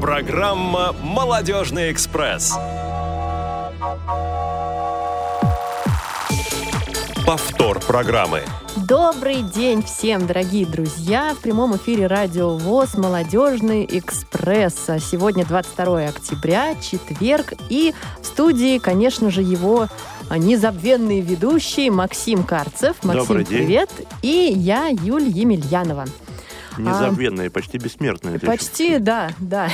Программа «Молодежный экспресс». Повтор программы. Добрый день всем, дорогие друзья! В прямом эфире Радио ВОЗ «Молодежный экспресс». А Сегодня 22 октября, четверг, и в студии, конечно же, его незабвенный ведущий Максим Карцев. Максим, Добрый день. привет! И я, Юль Емельянова. Незабвенная, почти бессмертная. ты А, Почти, да, да.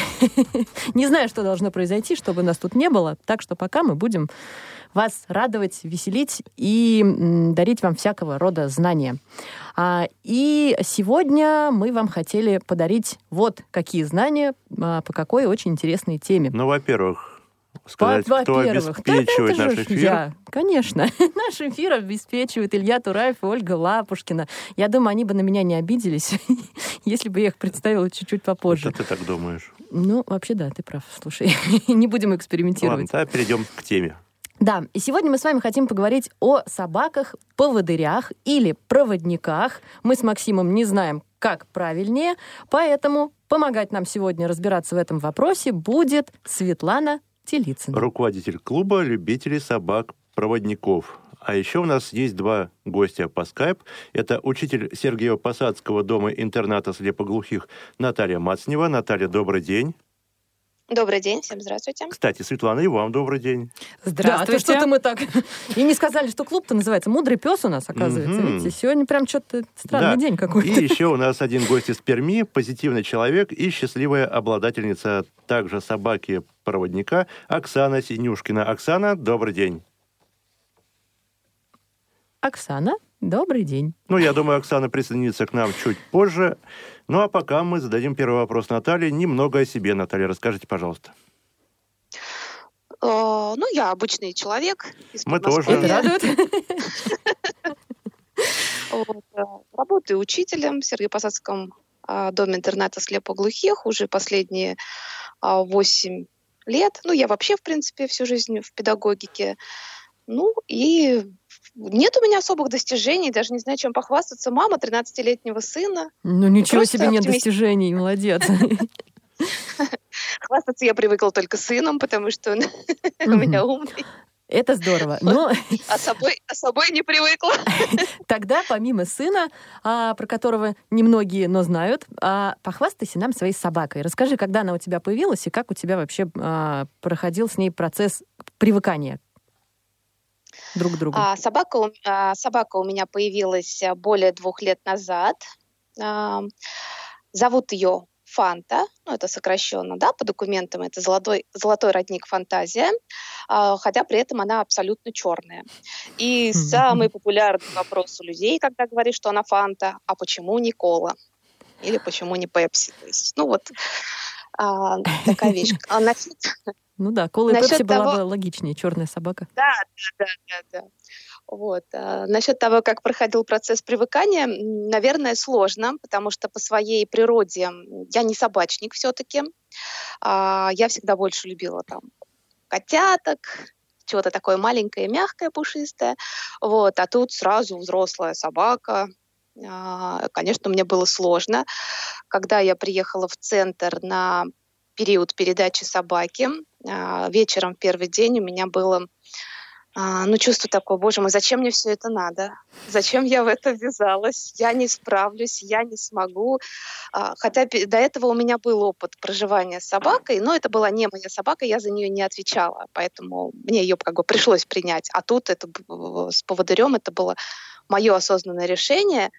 Не знаю, что должно произойти, чтобы нас тут не было. Так что пока мы будем вас радовать, веселить и дарить вам всякого рода знания. А, И сегодня мы вам хотели подарить вот какие знания а, по какой очень интересной теме. Ну, во-первых, сказать, Во- кто да, обеспечивает это наш эфир. я. Конечно. Наш эфир обеспечивает Илья Тураев и Ольга Лапушкина. Я думаю, они бы на меня не обиделись, если бы я их представила чуть-чуть попозже. Это ты так думаешь. Ну, вообще, да, ты прав. Слушай, не будем Ладно, экспериментировать. тогда перейдем к теме. Да, и сегодня мы с вами хотим поговорить о собаках, поводырях или проводниках. Мы с Максимом не знаем, как правильнее, поэтому помогать нам сегодня разбираться в этом вопросе будет Светлана Телицына. Руководитель клуба любителей собак-проводников. А еще у нас есть два гостя по скайп. Это учитель Сергиева-Посадского дома-интерната слепоглухих Наталья Мацнева. Наталья, добрый день. Добрый день, всем здравствуйте. Кстати, Светлана, и вам добрый день. Да, то что-то мы так... И не сказали, что клуб-то называется «Мудрый пес» у нас, оказывается. Мгм. Видите, сегодня прям что-то странный Да. день какой-то. И еще у нас один гость из Перми, позитивный человек и счастливая обладательница также собаки-проводника Оксана Синюшкина. Оксана, добрый день. Оксана, добрый день. Ну, я думаю, Оксана присоединится к нам чуть позже. Ну, а пока мы зададим первый вопрос Наталье. Немного о себе, Наталья, расскажите, пожалуйста. Э, Ну, я обычный человек. Мы тоже. Это радует? Э, Работаю учителем в Сергиево-Посадском а, доме-интерната слепоглухих уже последние а, 8 лет. Ну, я вообще, в принципе, всю жизнь в педагогике. Ну, и нет у меня особых достижений, даже не знаю, чем похвастаться. Мама 13-летнего сына. Ну, ничего Просто себе, нет оптимист. достижений, молодец. Хвастаться я привыкла только сыном, потому что он у меня умный. Это здорово. Но А собой, а собой не привыкла. тогда, помимо сына, а, про которого немногие, но знают, а, похвастайся нам своей собакой. Расскажи, когда она у тебя появилась и как у тебя вообще а, проходил с ней процесс привыкания друг другу. А, собака, у- а, собака у меня появилась а, более двух лет назад. А, зовут ее Фанта, ну это сокращенно, да, по документам это золотой, золотой родник Фантазия, а, хотя при этом она абсолютно черная. И самый популярный вопрос у людей, когда говоришь, что она Фанта, а почему не Кола? Или почему не Пепси? То есть, ну вот а, такая вещь. А насчет Ну да, кола и пепси была бы логичнее, черная собака. Да, да, да, да, да. Вот. а, насчет того, как проходил процесс привыкания, наверное, сложно, потому что по своей природе я не собачник все-таки. я всегда больше любила там котяток, чего-то такое маленькое, мягкое, пушистое. Вот. А тут сразу взрослая собака. А, Конечно, мне было сложно. Когда я приехала в центр на период передачи собаки, а, вечером в первый день у меня было а, ну, чувство такое, боже мой, зачем мне все это надо? Зачем я в это ввязалась? Я не справлюсь, я не смогу. А, Хотя до этого у меня был опыт проживания с собакой, но это была не моя собака, я за нее не отвечала, поэтому мне ее как бы пришлось принять. А тут это с поводырем это было мое осознанное решение,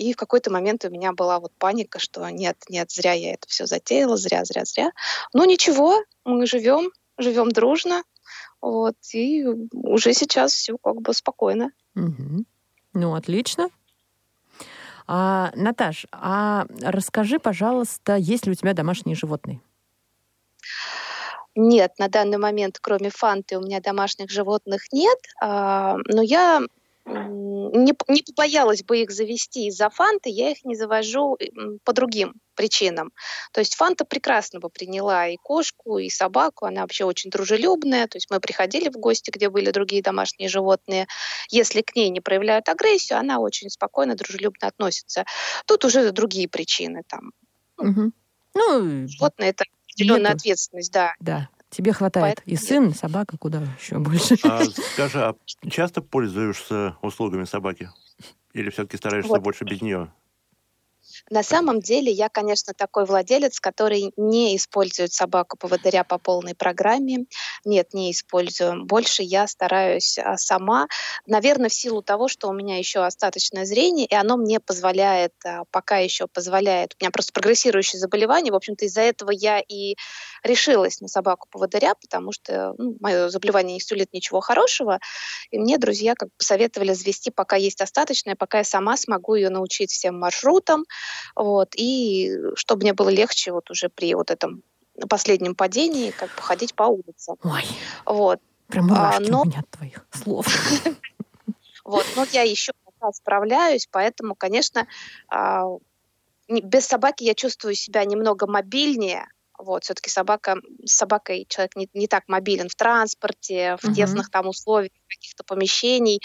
и в какой-то момент у меня была вот паника, что нет, нет, зря я это все затеяла, зря, зря, зря. Ну ничего, мы живем, живем дружно, вот, и уже сейчас все как бы спокойно. Мгм. Ну, отлично. А, Наташ, а расскажи, пожалуйста, есть ли у тебя домашние животные? Нет, на данный момент, кроме фанты, у меня домашних животных нет, а, но я не, не побоялась бы их завести из-за фанты, я их не завожу по другим причинам. То есть фанта прекрасно бы приняла и кошку, и собаку, она вообще очень дружелюбная, то есть мы приходили в гости, где были другие домашние животные, если к ней не проявляют агрессию, она очень спокойно, дружелюбно относится. Тут уже другие причины, там, Мгм. Ну, животное это определенная нету. ответственность, да. Да, тебе хватает. Поэтому И сын, и собака куда еще больше. А скажи, а часто пользуешься услугами собаки? Или все-таки стараешься Вот. больше без нее? На самом деле я, конечно, такой владелец, который не использует собаку поводыря по полной программе. Нет, не использую. Больше я стараюсь а, сама. Наверное, в силу того, что у меня еще остаточное зрение, и оно мне позволяет, а, пока еще позволяет, у меня просто прогрессирующее заболевание. В общем-то, из-за этого я и решилась на собаку поводыря, потому что ну, мое заболевание не сулит ничего хорошего. И мне друзья как бы посоветовали завести, пока есть остаточное, пока я сама смогу ее научить всем маршрутам, вот, и чтобы мне было легче вот уже при вот этом последнем падении как бы ходить по улице. Ой, Вот. прям мурашки но- у меня от твоих слов. Вот, но я еще справляюсь, поэтому, конечно, а, без собаки я чувствую себя немного мобильнее. Вот, все-таки собака, с собакой человек не, не так мобилен в транспорте, в Мгм. тесных там условиях, каких-то помещений.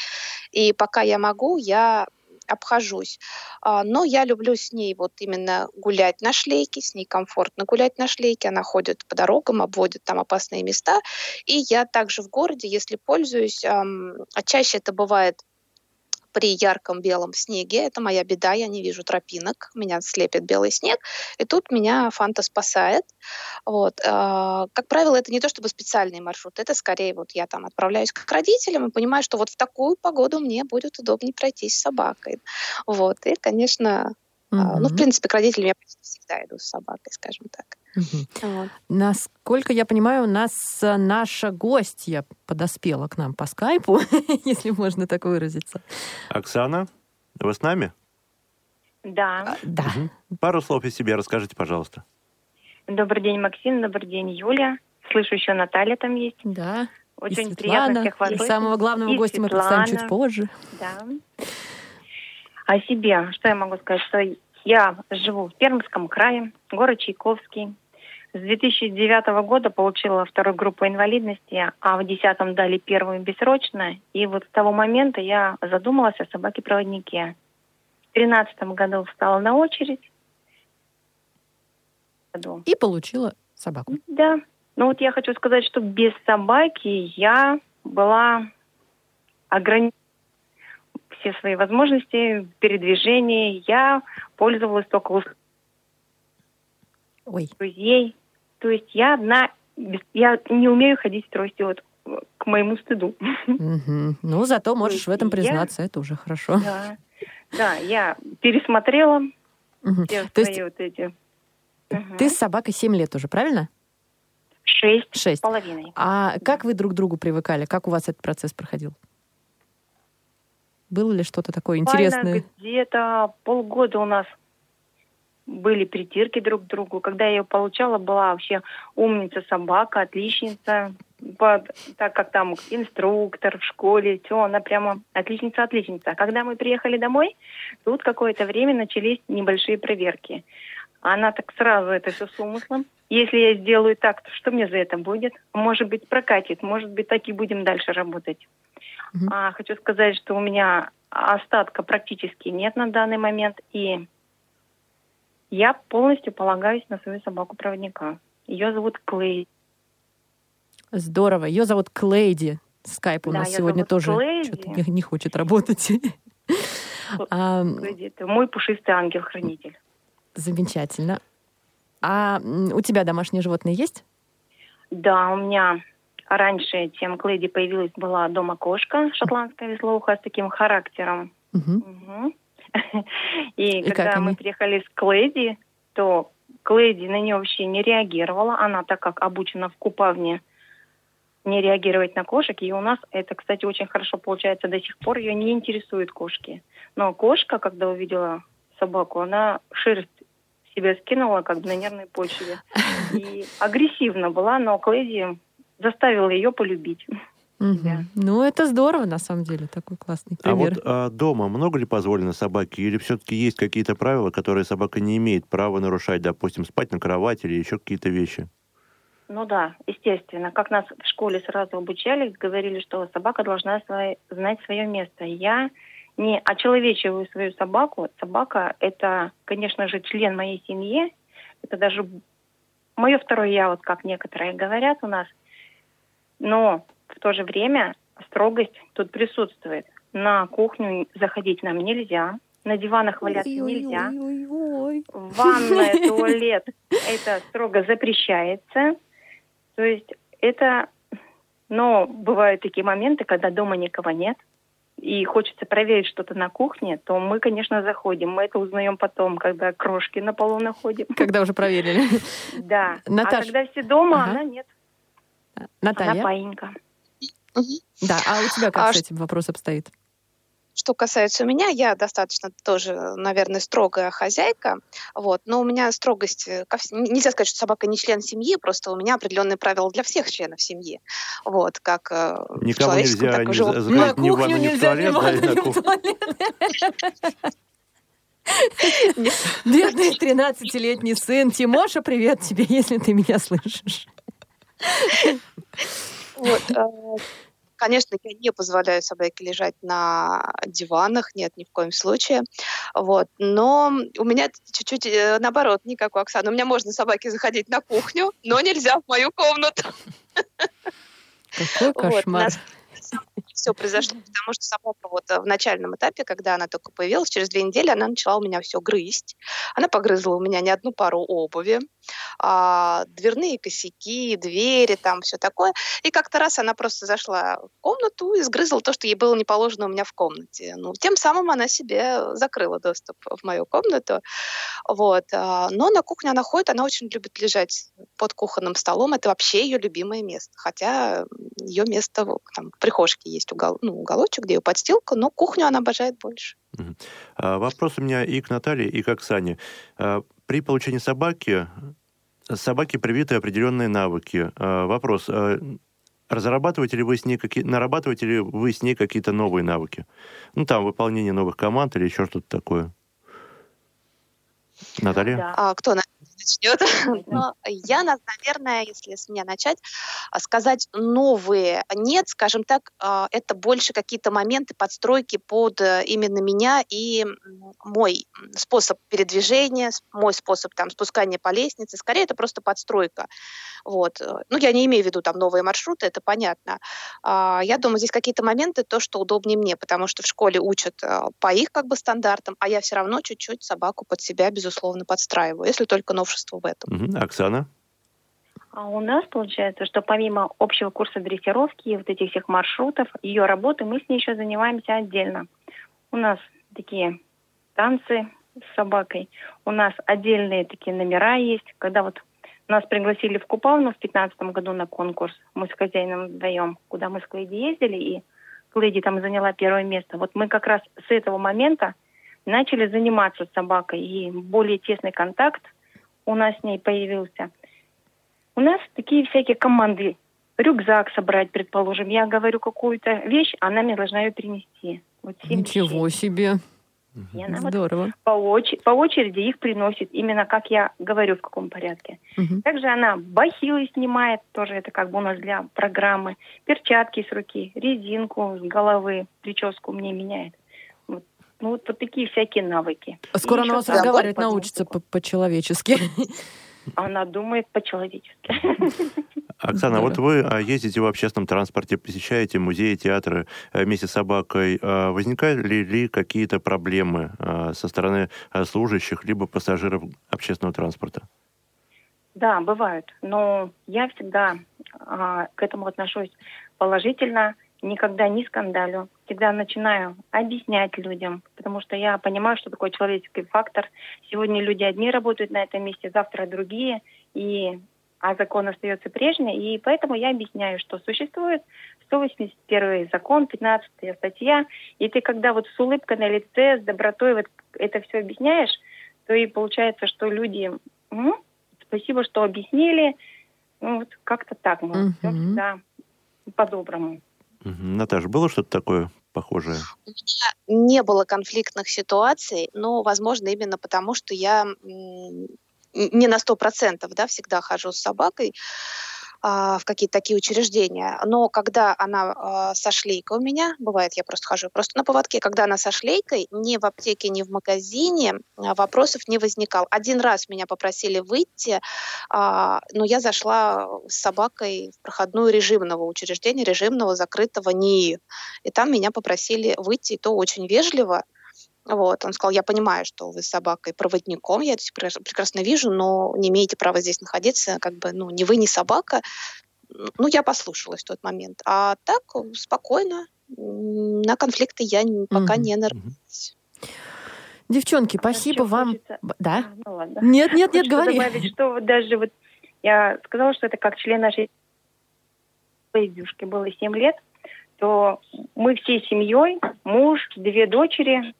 И пока я могу, я обхожусь. А, Но я люблю с ней вот именно гулять на шлейке, с ней комфортно гулять на шлейке. Она ходит по дорогам, обводит там опасные места. И я также в городе, если пользуюсь, а чаще это бывает при ярком белом снеге. Это моя беда, я не вижу тропинок, меня слепит белый снег. И тут меня Фанта спасает. Вот. а, Как правило, это не то чтобы специальный маршрут, это скорее вот я там отправляюсь к родителям и понимаю, что вот в такую погоду мне будет удобнее пройтись с собакой. Вот. И, конечно, а, ну, в принципе, к родителям я почти всегда иду с собакой, скажем так. Мгм. Вот. Насколько я понимаю, у нас наша гостья подоспела к нам по скайпу, если можно так выразиться. Оксана, вы с нами? Да. Да. Мгм. Пару слов о себе расскажите, пожалуйста. Добрый день, Максим. Добрый день, Юля. Слышу, еще Наталья там есть. Да. Очень и приятно Светлана, всех вас и самого главного И гостя мы представим чуть Светлана. позже. Да. О себе, что я могу сказать, что я живу в Пермском крае, город Чайковский. С 2009 года получила вторую группу инвалидности, а в 2010 дали первую бессрочно. И вот с того момента я задумалась о собаке-проводнике. В 2013 году встала на очередь. И получила собаку. Да. Ну вот я хочу сказать, что без собаки я была ограничена все свои возможности передвижения. Я пользовалась только услугами Ой, друзей. То есть я одна, я не умею ходить в трости, вот к моему стыду. мгм. ну зато можешь в этом я- признаться, это уже хорошо. Да. Да, я пересмотрела Мгм. все То свои есть вот эти Мгм. ты с собакой 7 лет уже, правильно? шесть с Шесть. половиной. А как вы друг к другу привыкали? Как у вас этот процесс проходил? Было ли что-то такое интересное? Где-то полгода у нас были притирки друг к другу. Когда я ее получала, была вообще умница собака, отличница. Под- так как там инструктор в школе, все, она прямо отличница-отличница. А когда мы приехали домой, тут какое-то время начались небольшие проверки. Она так сразу это все с умыслом. Если я сделаю так, то что мне за это будет? Может быть, прокатит, может быть, так и будем дальше работать. А, хочу сказать, что у меня остатка практически нет на данный момент, и я полностью полагаюсь на свою собаку-проводника. Ее зовут Клей. Здорово. Ее зовут Клейди. Скайп у Да, нас сегодня тоже не, не хочет работать. Клейди. Это мой пушистый ангел-хранитель. Замечательно. А у тебя домашние животные есть? Да, у меня раньше, чем Клейди появилась, была дома кошка шотландская веслоухая с таким характером. И, когда мы приехали с Клейди, то Клейди на нее вообще не реагировала. Она, так как обучена в купавне, не реагировать на кошек. И у нас это, кстати, очень хорошо получается до сих пор. Ее не интересуют кошки. Но кошка, когда увидела собаку, она шерсть себя скинула как бы на нервной почве. И агрессивно была, но Клейди заставила ее полюбить. Себя. Ну, это здорово, на самом деле, такой классный А пример. вот а, дома много ли позволено собаке? Или все-таки есть какие-то правила, которые собака не имеет права нарушать? Допустим, спать на кровати или еще какие-то вещи? Ну да, естественно. Как нас в школе сразу обучали, говорили, что собака должна свои- знать свое место. Я не очеловечиваю свою собаку. Собака – это, конечно же, член моей семьи. Это даже мое второе я, вот как некоторые говорят у нас, но в то же время строгость тут присутствует. На кухню заходить нам нельзя, на диванах валяться нельзя. Ванная, туалет, это строго запрещается. То есть это, но бывают такие моменты, когда дома никого нет, и хочется проверить что-то на кухне, то мы, конечно, заходим. Мы это узнаем потом, когда крошки на полу находим. Когда уже проверили. Да. Наташ. А когда все дома, Ага. она нет. Наталья? Она паинька. Да, а у тебя как А с этим вопрос обстоит? Что касается меня, я достаточно тоже, наверное, строгая хозяйка. Вот. Но у меня строгость... э, Нельзя сказать, что собака не член семьи, просто у меня определенные правила для всех членов семьи. Вот. Как э, человеческом, нельзя так и за- заходить ни в ванну, нельзя, ни в ванну, на ни в кухню. туалет. Бедный 13-летний сын. Тимоша, привет тебе, если ты меня слышишь. Вот, э, Конечно, я не позволяю собаке лежать на диванах, нет, ни в коем случае. Вот. Но у меня чуть-чуть э, наоборот, не как у Оксаны. У меня можно собаке заходить на кухню, но нельзя в мою комнату. Какой Вот, кошмар. нас все произошло, потому что собака вот э, в начальном этапе, когда она только появилась, через две недели она начала у меня все грызть. Она погрызла у меня не одну пару обуви, а, дверные косяки, двери, там все такое. И как-то раз она просто зашла в комнату и сгрызла то, что ей было не положено у меня в комнате. Ну, тем самым она себе закрыла доступ в мою комнату. Вот. а, Но на кухне она ходит, она очень любит лежать под кухонным столом. Это вообще ее любимое место. Хотя ее место там, в прихожке есть угол, ну, уголочек, где ее подстилка, но кухню она обожает больше. А, Вопрос у меня и к Наталье, и к Оксане. А, При получении собаки, собаке привиты определенные навыки. А, Вопрос, разрабатываете ли вы с ней какие, нарабатываете ли вы с ней какие-то новые навыки? Ну, там, выполнение новых команд или еще что-то такое. Наталья? Да. А кто на- начнет? Но я, на- наверное, если с меня начать, а, сказать новые нет, скажем так, а, это больше какие-то моменты подстройки под э, именно меня и мой способ передвижения, мой способ там спускания по лестнице. Скорее, это просто подстройка. Вот. э, Ну, я не имею в виду там новые маршруты, это понятно. А, Я думаю, здесь какие-то моменты, то, что удобнее мне, потому что в школе учат а, по их как бы стандартам, а я все равно чуть-чуть собаку под себя, безусловно, подстраиваю, если только новшество в этом. Мгм. Оксана? А у нас получается, что помимо общего курса дрессировки и вот этих всех маршрутов, ее работы, мы с ней еще занимаемся отдельно. У нас такие танцы с собакой, у нас отдельные такие номера есть. Когда вот нас пригласили в Купалну в 2015 году на конкурс, мы с хозяином вдвоем, куда мы с Клейди ездили, и Клейди там заняла первое место. Вот мы как раз с этого момента начали заниматься с собакой, и более тесный контакт у нас с ней появился. У нас такие всякие команды. Рюкзак собрать, предположим. Я говорю какую-то вещь, она мне должна ее принести. Вот Ничего вещей. себе. И она вот Здорово. по, оче- по очереди их приносит, именно как я говорю, в каком порядке. Мгм. Также она бахилы снимает, тоже это как бы у нас для программы. Перчатки с руки, резинку с головы, прическу мне меняет. Ну вот, вот такие всякие навыки. Скоро И она вас разговаривать научится по-человечески. Она думает по-человечески. Оксана, вот вы а, ездите в общественном транспорте, посещаете музеи, театры э, вместе с собакой. А Возникали ли какие-то проблемы а, со стороны служащих либо пассажиров общественного транспорта? Да, бывают. Но я всегда к этому отношусь положительно, никогда не скандалю. Всегда начинаю объяснять людям, потому что я понимаю, что такое человеческий фактор. Сегодня люди одни работают на этом месте, завтра другие, и а закон остается прежний, и поэтому я объясняю, что существует 181 закон, 15 статья, и ты когда вот с улыбкой на лице, с добротой вот это все объясняешь, то и получается, что люди «М, спасибо, что объяснили. Ну, вот как-то так, мы все Мгм. всегда по-доброму. Наташа, было что-то такое похожее? У меня не было конфликтных ситуаций, но, возможно, именно потому, что я не на сто процентов, да, всегда хожу с собакой. А, в какие-то такие учреждения. Но когда она а, со шлейкой у меня, бывает, я просто хожу просто на поводке, когда она со шлейкой, ни в аптеке, ни в магазине а, вопросов не возникал. Один раз меня попросили выйти, но я зашла с собакой в проходную режимного учреждения, режимного закрытого НИИ. И там меня попросили выйти, и то очень вежливо. Вот, он сказал, я понимаю, что вы с собакой проводником, я это прекрасно вижу, но не имеете права здесь находиться, как бы, ну, ни вы, ни собака. Ну, я послушалась в тот момент. А так, спокойно, на конфликты я пока mm-hmm. не нарвалась. Девчонки, спасибо Еще вам. Хочется... Да? А, ну ладно. Нет, нет, нет, говори. добавить, что вот даже вот я сказала, что это как член нашей девушки было 7 лет, то мы всей семьей, муж, две дочери,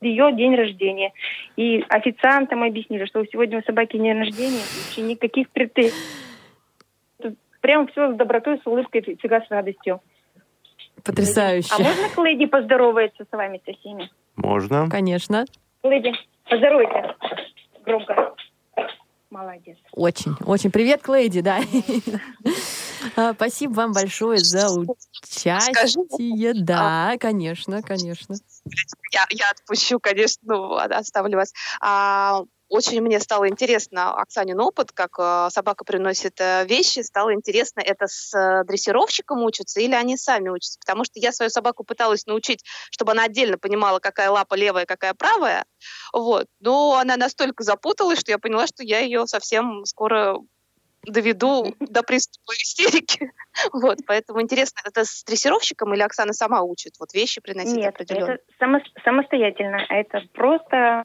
ее день рождения. И официантам объяснили, что сегодня у собаки день рождения, вообще никаких претензий. Прям все с добротой, с улыбкой, всегда с радостью. Потрясающе. А можно к Лэйди поздороваться с вами со всеми? Можно. Конечно. Лэйди, поздоровайся. Громко. Молодец. Очень, очень. Привет, Клейди, да. А, спасибо вам большое за участие. Да, конечно, конечно. Я, я отпущу, конечно, ну, оставлю вас. А, очень мне стало интересно Оксанин опыт, как э, собака приносит э, вещи. Стало интересно, это с э, дрессировщиком учатся или они сами учатся. Потому что я свою собаку пыталась научить, чтобы она отдельно понимала, какая лапа левая, какая правая. Вот. Но она настолько запуталась, что я поняла, что я ее совсем скоро доведу до приступа истерики. Вот, поэтому интересно, это с дрессировщиком или Оксана сама учит вот вещи приносить Нет, определенно? это само, самостоятельно. Это просто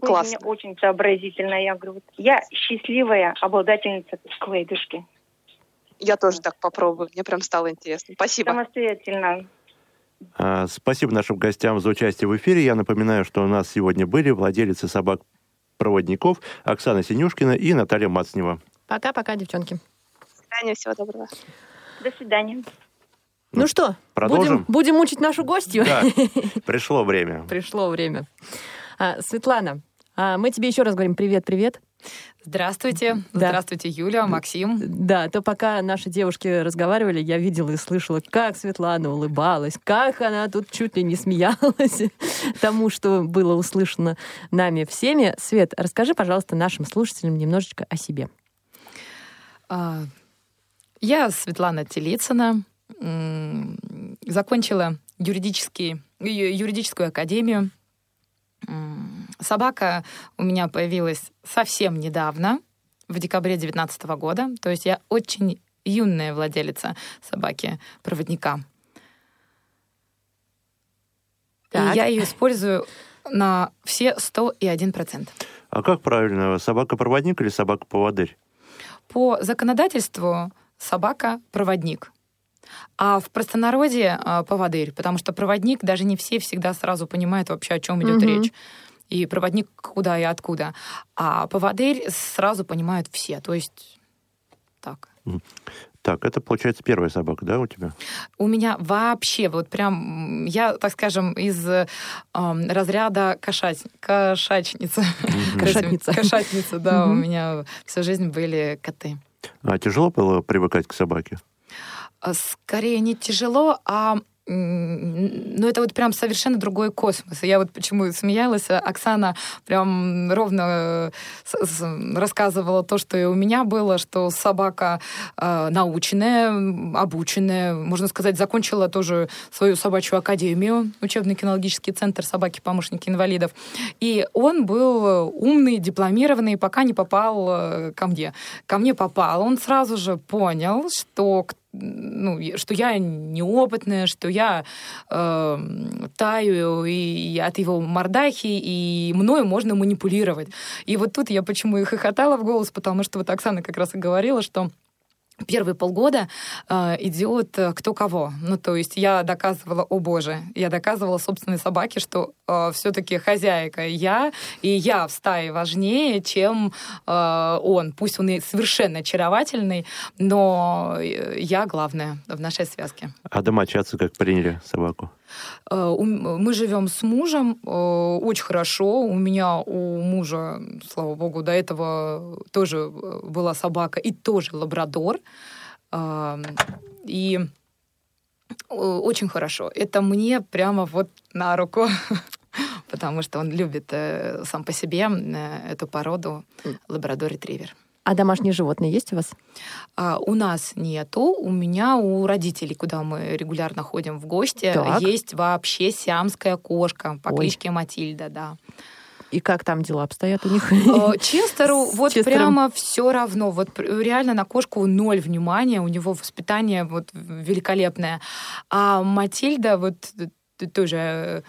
Классно. Мне очень сообразительно. Я говорю, вот, я счастливая обладательница клейдушки. Я тоже так попробую. Мне прям стало интересно. Спасибо. Самостоятельно. А, спасибо нашим гостям за участие в эфире. Я напоминаю, что у нас сегодня были владелицы собак-проводников Оксана Синюшкина и Наталья Мацнева. Пока-пока, девчонки. До свидания, всего доброго. До свидания. Ну, что, продолжим? Будем, будем мучить нашу гостью? Да, пришло время. Пришло время. А, Светлана, а мы тебе еще раз говорим привет-привет. Здравствуйте. Да. Здравствуйте, Юля, Максим. Да, то пока наши девушки разговаривали, я видела и слышала, как Светлана улыбалась, как она тут чуть ли не смеялась тому, что было услышано нами всеми. Свет, расскажи, пожалуйста, нашим слушателям немножечко о себе. А, я Светлана Телицына, закончила юридический, юридическую академию Собака у меня появилась совсем недавно, в декабре 2019 года. То есть я очень юная владелица собаки-проводника. Так. И я ее использую на все 101%. А как правильно, собака-проводник или собака-поводырь? По законодательству собака-проводник. А в простонародье а, поводырь, потому что проводник даже не все всегда сразу понимают вообще, о чем идет угу. речь. И проводник куда и откуда. А поводырь сразу понимают все. То есть так. Так, это получается первая собака, да, у тебя? У меня вообще вот прям, я, так скажем, из э, разряда кошать, кошачница. Кошатница. Кошатница, да, у меня всю жизнь были коты. А тяжело было привыкать к собаке? А, скорее не тяжело, а ну, это вот прям совершенно другой космос. Я вот почему смеялась, Оксана прям ровно э, рассказывала то, что и у меня было, что собака э, наученная, обученная, можно сказать, закончила тоже свою собачью академию, учебно-кинологический центр собаки-помощники инвалидов. И он был умный, дипломированный, пока не попал э, ко мне. Ко мне попал, он сразу же понял, что ну, что я неопытная, что я э, таю и от его мордахи, и мною можно манипулировать. И вот тут я почему и хохотала в голос, потому что вот Оксана как раз и говорила, что первые полгода э, идет кто кого. Ну, то есть я доказывала, о боже, я доказывала собственной собаке, что э, все-таки хозяйка я, и я в стае важнее, чем э, он. Пусть он и совершенно очаровательный, но э, я главная в нашей связке. А домочадцы как приняли собаку? Э, мы живем с мужем э, очень хорошо. У меня у мужа, слава богу, до этого тоже э, была собака и тоже лабрадор. И очень хорошо. Это мне прямо вот на руку, потому что он любит сам по себе эту породу лабрадор-ретривер. А домашние животные есть у вас? А, у нас нету. У меня, у родителей, куда мы регулярно ходим в гости, так. есть вообще сиамская кошка по Ой. кличке Матильда, да. И как там дела обстоят у них? А, Честеру вот Честером. прямо все равно. Вот реально на кошку ноль внимания, у него воспитание вот великолепное. А Матильда вот тоже Э,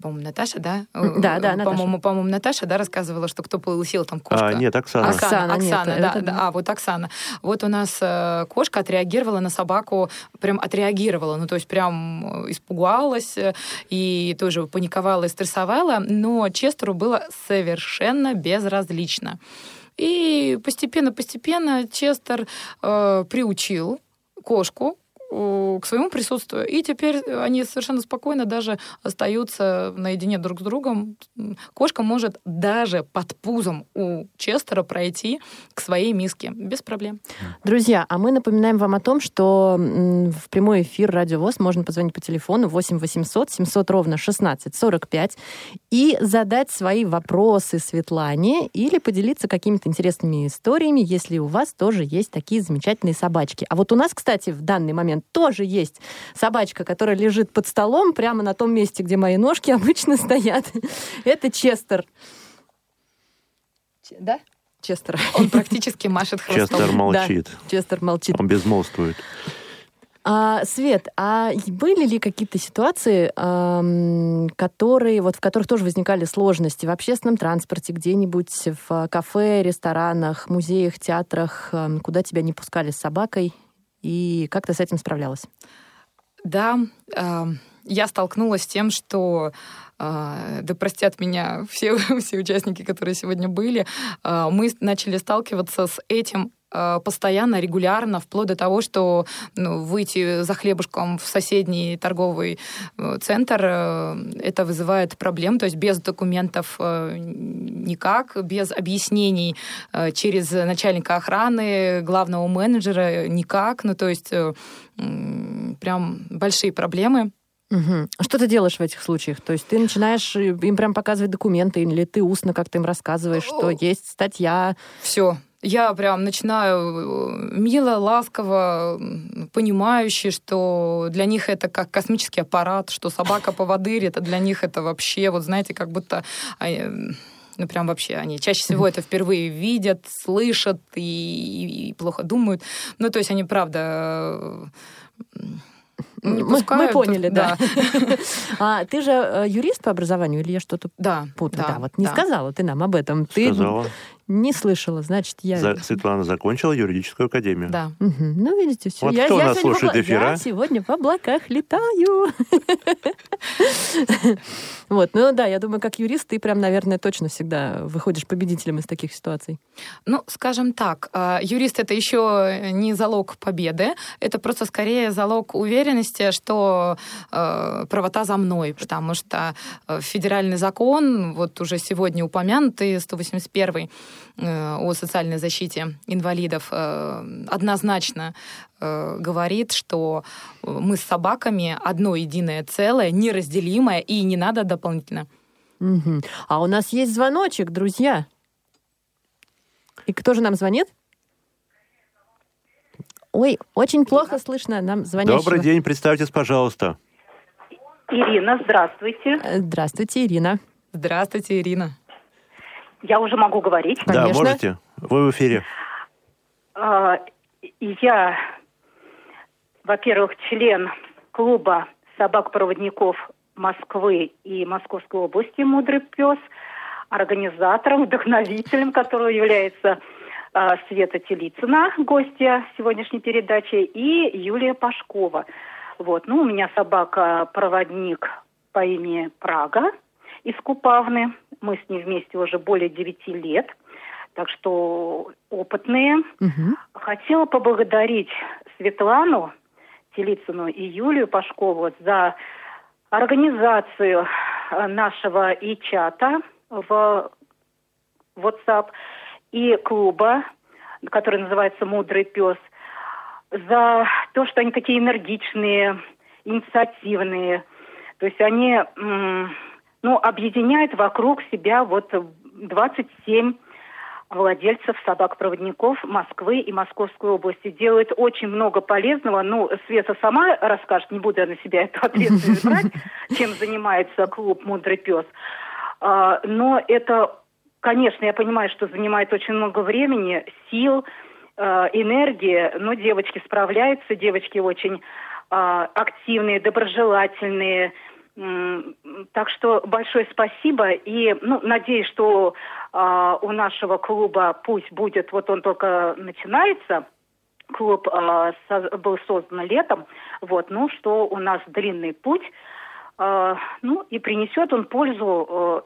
по-моему, Наташа, да? Да, да, Наташа. По-моему, по-моему, Наташа, да, рассказывала, что кто полысел там кошка. А, нет, Оксана. Оксана, Оксана, Оксана нет, да, это... да. А, вот Оксана. Вот у нас э, кошка отреагировала на собаку, прям отреагировала, ну, то есть прям э, испугалась и тоже паниковала и стрессовала, но Честеру было совершенно безразлично. И постепенно-постепенно Честер э, приучил кошку к своему присутствию. И теперь они совершенно спокойно даже остаются наедине друг с другом. Кошка может даже под пузом у Честера пройти к своей миске без проблем. Друзья, а мы напоминаем вам о том, что в прямой эфир Радио ВОЗ можно позвонить по телефону 8 800 700 ровно 16 45 и задать свои вопросы Светлане или поделиться какими-то интересными историями, если у вас тоже есть такие замечательные собачки. А вот у нас, кстати, в данный момент тоже есть собачка, которая лежит под столом прямо на том месте, где мои ножки обычно стоят. Это Честер. Да? Честер. Он практически машет хвостом. Честер молчит. Да, Честер молчит. Он безмолвствует. А, Свет, а были ли какие-то ситуации, эм, которые, вот, в которых тоже возникали сложности в общественном транспорте, где-нибудь в кафе, ресторанах, музеях, театрах, эм, куда тебя не пускали с собакой, и как ты с этим справлялась? Да, э, я столкнулась с тем, что э, да простят меня все, все участники, которые сегодня были, э, мы начали сталкиваться с этим постоянно, регулярно, вплоть до того, что ну, выйти за хлебушком в соседний торговый э, центр, э, это вызывает проблем, то есть без документов никак, без объяснений через начальника охраны, главного менеджера никак, ну то есть прям большие проблемы. Угу. Что ты делаешь в этих случаях? То есть ты начинаешь им прям показывать документы, или ты устно как-то им рассказываешь, что есть статья? Все, я прям начинаю э, мило, ласково, понимающе, что для них это как космический аппарат, что собака по поводырь, это для них это вообще, вот знаете, как будто а, э, ну прям вообще они чаще всего это впервые видят, слышат и, и плохо думают. Ну то есть они правда э, не мы, мы поняли, да. да. а ты же юрист по образованию или я что-то да, путаю? Да, да, вот не да. сказала ты нам об этом. Сказала. Не слышала, значит, я... За... Светлана закончила юридическую академию. Да. Угу. Ну, видите, все. Вот я, кто я нас слушает в... эфира? Я сегодня в облаках летаю. Вот, ну да, я думаю, как юрист ты прям, наверное, точно всегда выходишь победителем из таких ситуаций. Ну, скажем так, а, юрист это еще не залог победы, это просто скорее залог уверенности, что э, правота за мной, потому что э, федеральный закон, вот уже сегодня упомянутый, 181 Э, о социальной защите инвалидов э, однозначно э, говорит, что мы с собаками одно единое целое, неразделимое, и не надо дополнительно. Угу. А у нас есть звоночек, друзья. И кто же нам звонит? Ой, очень плохо слышно нам звонящего. Добрый день, представьтесь, пожалуйста. Ирина, здравствуйте. Здравствуйте, Ирина. Здравствуйте, Ирина. Я уже могу говорить? Конечно. Да, можете. Вы в эфире. А, я, во-первых, член клуба собак-проводников Москвы и Московской области «Мудрый пес», организатором, вдохновителем, которого является а, Света Телицына, гостья сегодняшней передачи, и Юлия Пашкова. Вот. Ну, у меня собака-проводник по имени Прага из Купавны. Мы с ней вместе уже более девяти лет, так что опытные. Угу. Хотела поблагодарить Светлану Телицыну и Юлию Пашкову за организацию э, нашего и чата в WhatsApp и клуба, который называется «Мудрый пес», за то, что они такие энергичные, инициативные. То есть они ну, объединяют вокруг себя вот 27 владельцев собак-проводников Москвы и Московской области. Делают очень много полезного. Ну, Света сама расскажет, не буду я на себя эту ответственность брать, чем занимается клуб «Мудрый пес». А, но это, конечно, я понимаю, что занимает очень много времени, сил, а, энергии, но девочки справляются, девочки очень а, активные, доброжелательные, так что большое спасибо и ну, надеюсь, что э, у нашего клуба пусть будет, вот он только начинается, клуб э, со, был создан летом, вот, ну что у нас длинный путь, э, ну и принесет он пользу э,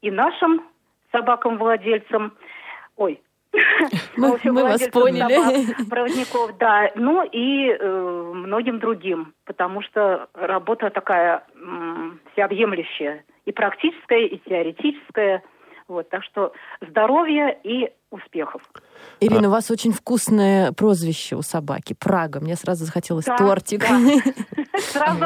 и нашим собакам-владельцам, ой, мы, мы вас поняли. проводников, да, ну и э, многим другим, потому что работа такая э, всеобъемлющая, и практическая, и теоретическая. Вот, так что здоровья и успехов. Ирина, у вас очень вкусное прозвище у собаки. Прага. Мне сразу захотелось да, тортик. Да. Сразу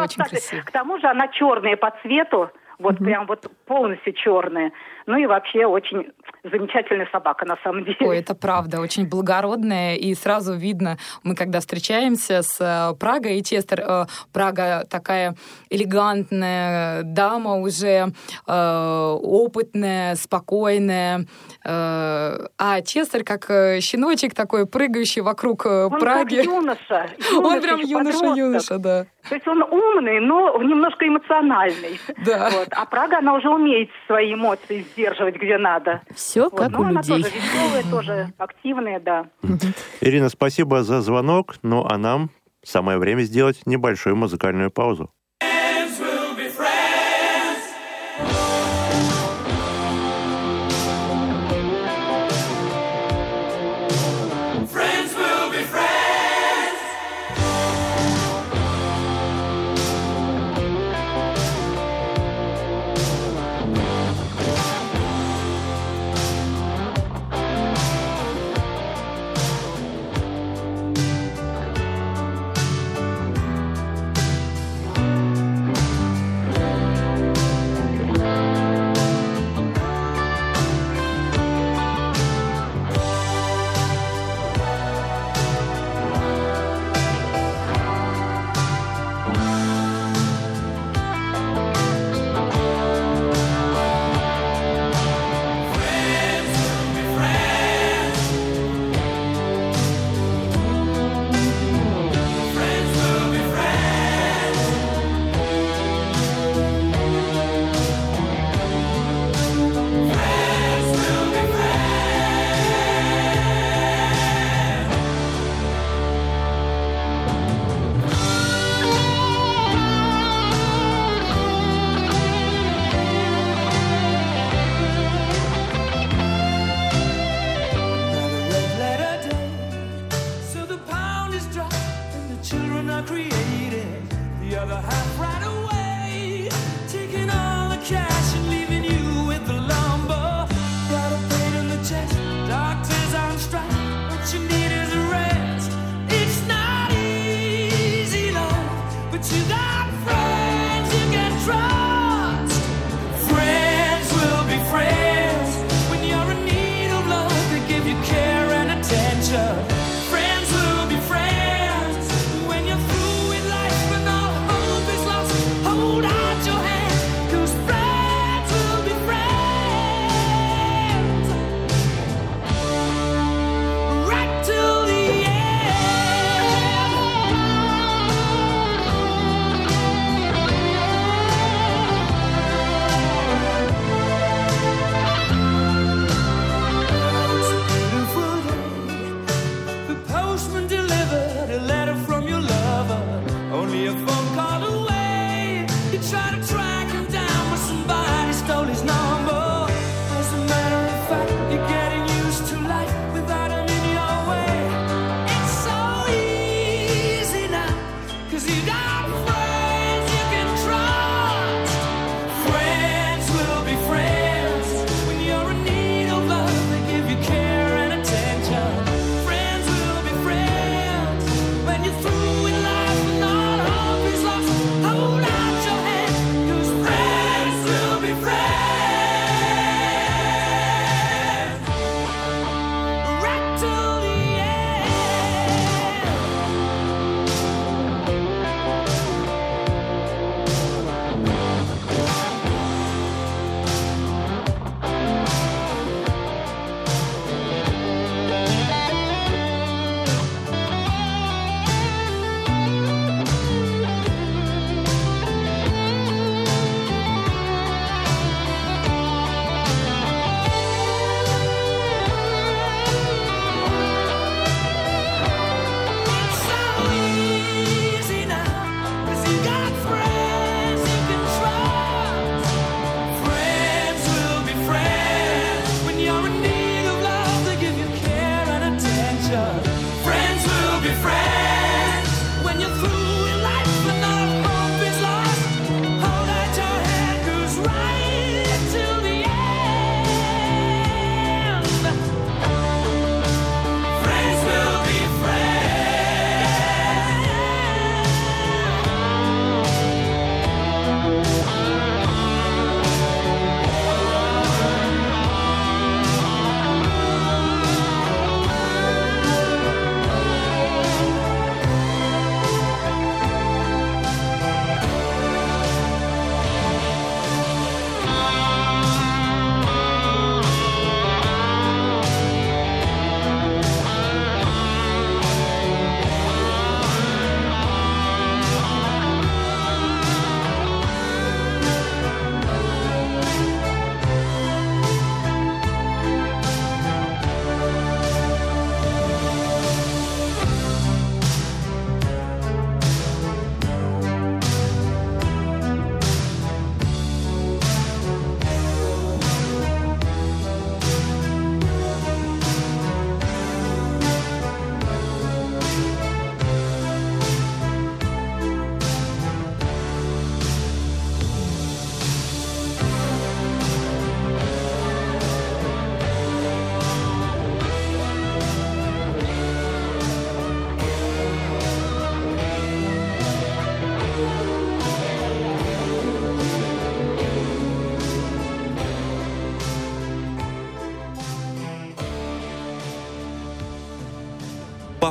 К тому же она черная по цвету. Вот прям вот полностью черная. Ну и вообще очень замечательная собака на самом деле. Ой, это правда, очень благородная. И сразу видно, мы когда встречаемся с э, Прагой и Честер, э, Прага такая элегантная дама уже, э, опытная, спокойная. А Честер как щеночек такой, прыгающий вокруг Он Праги. Как юноша. юноша. Он прям юноша-юноша, да. То есть он умный, но немножко эмоциональный. Да. Вот. А Прага, она уже умеет свои эмоции сдерживать, где надо. Все вот. как ну, у она людей. тоже веселая, тоже активная, да. Ирина, спасибо за звонок. Ну, а нам самое время сделать небольшую музыкальную паузу.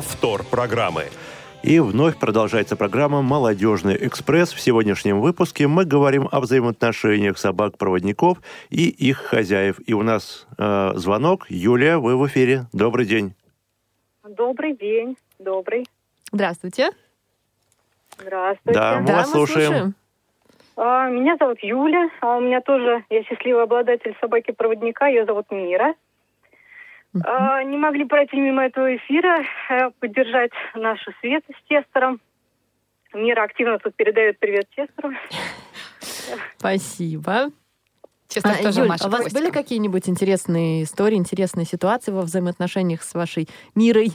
Повтор программы. И вновь продолжается программа «Молодежный экспресс». В сегодняшнем выпуске мы говорим о взаимоотношениях собак-проводников и их хозяев. И у нас э, звонок. Юлия, вы в эфире. Добрый день. Добрый день. Добрый. Здравствуйте. Здравствуйте. Да, мы Да, вас мы слушаем. слушаем. А, меня зовут Юля, а у меня тоже, я счастливый обладатель собаки-проводника, ее зовут Мира. А, не могли пройти мимо этого эфира, э, поддержать нашу Свету с Тестером. Мира активно тут передает привет Тестеру. Спасибо. Честно, А, тоже Юль, Маша а у вас были какие-нибудь интересные истории, интересные ситуации во взаимоотношениях с вашей мирой?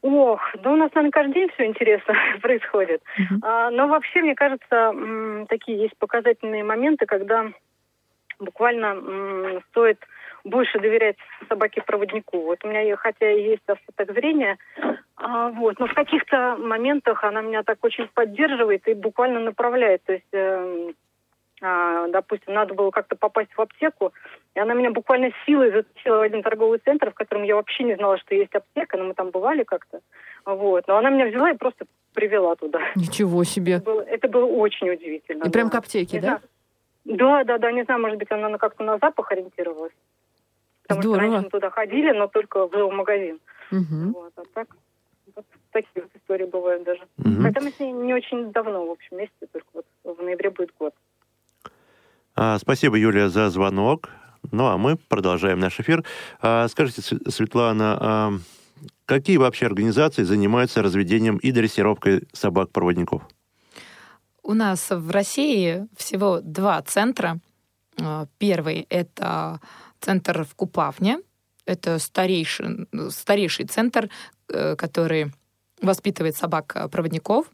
Ох, да у нас, наверное, каждый день все интересно происходит. А, но вообще, мне кажется, такие есть показательные моменты, когда буквально стоит больше доверять собаке-проводнику. Вот у меня, хотя и есть остаток зрения, а, вот, но в каких-то моментах она меня так очень поддерживает и буквально направляет. То есть, эм, а, допустим, надо было как-то попасть в аптеку, и она меня буквально силой затащила в один торговый центр, в котором я вообще не знала, что есть аптека, но мы там бывали как-то. Вот. Но она меня взяла и просто привела туда. Ничего себе. Это было, это было очень удивительно. И прям да. к аптеке, Не да? знаю. Да, да, да, не знаю, может быть, она на- как-то на запах ориентировалась. Потому Здорово. что раньше мы туда ходили, но только в зоомагазин. Мгм. Вот, а так, вот такие вот истории бывают даже. Мгм. Хотя мы с ней не очень давно, в общем, вместе, только вот в ноябре будет год. А, спасибо, Юлия, за звонок. Ну, а мы продолжаем наш эфир. А, скажите, Св- Светлана, а, какие вообще организации занимаются разведением и дрессировкой собак-проводников? У нас в России всего два центра. А, Первый — это центр в Купавне. Это старейший, старейший центр, э, который воспитывает собак-проводников.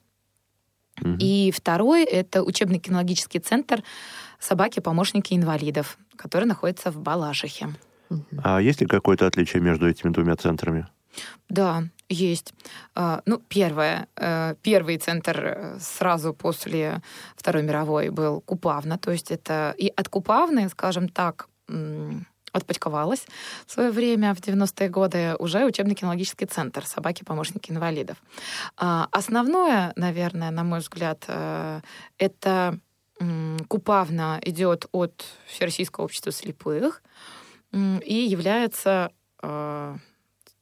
Мгм. И второй — это учебно-кинологический центр «Собаки-помощники инвалидов», который находится в Балашихе. Мгм. А есть ли какое-то отличие между этими двумя центрами? Да, есть. А, Ну, первое. э, Первый центр э, сразу после Второй мировой был Купавна. То есть это и от Купавны, скажем так, отпочковалась в свое время, в 90-е годы, уже учебно-кинологический центр «Собаки-помощники инвалидов». А, Основное, наверное, на мой взгляд, э, это Купавна идет от Всероссийского общества слепых и является э,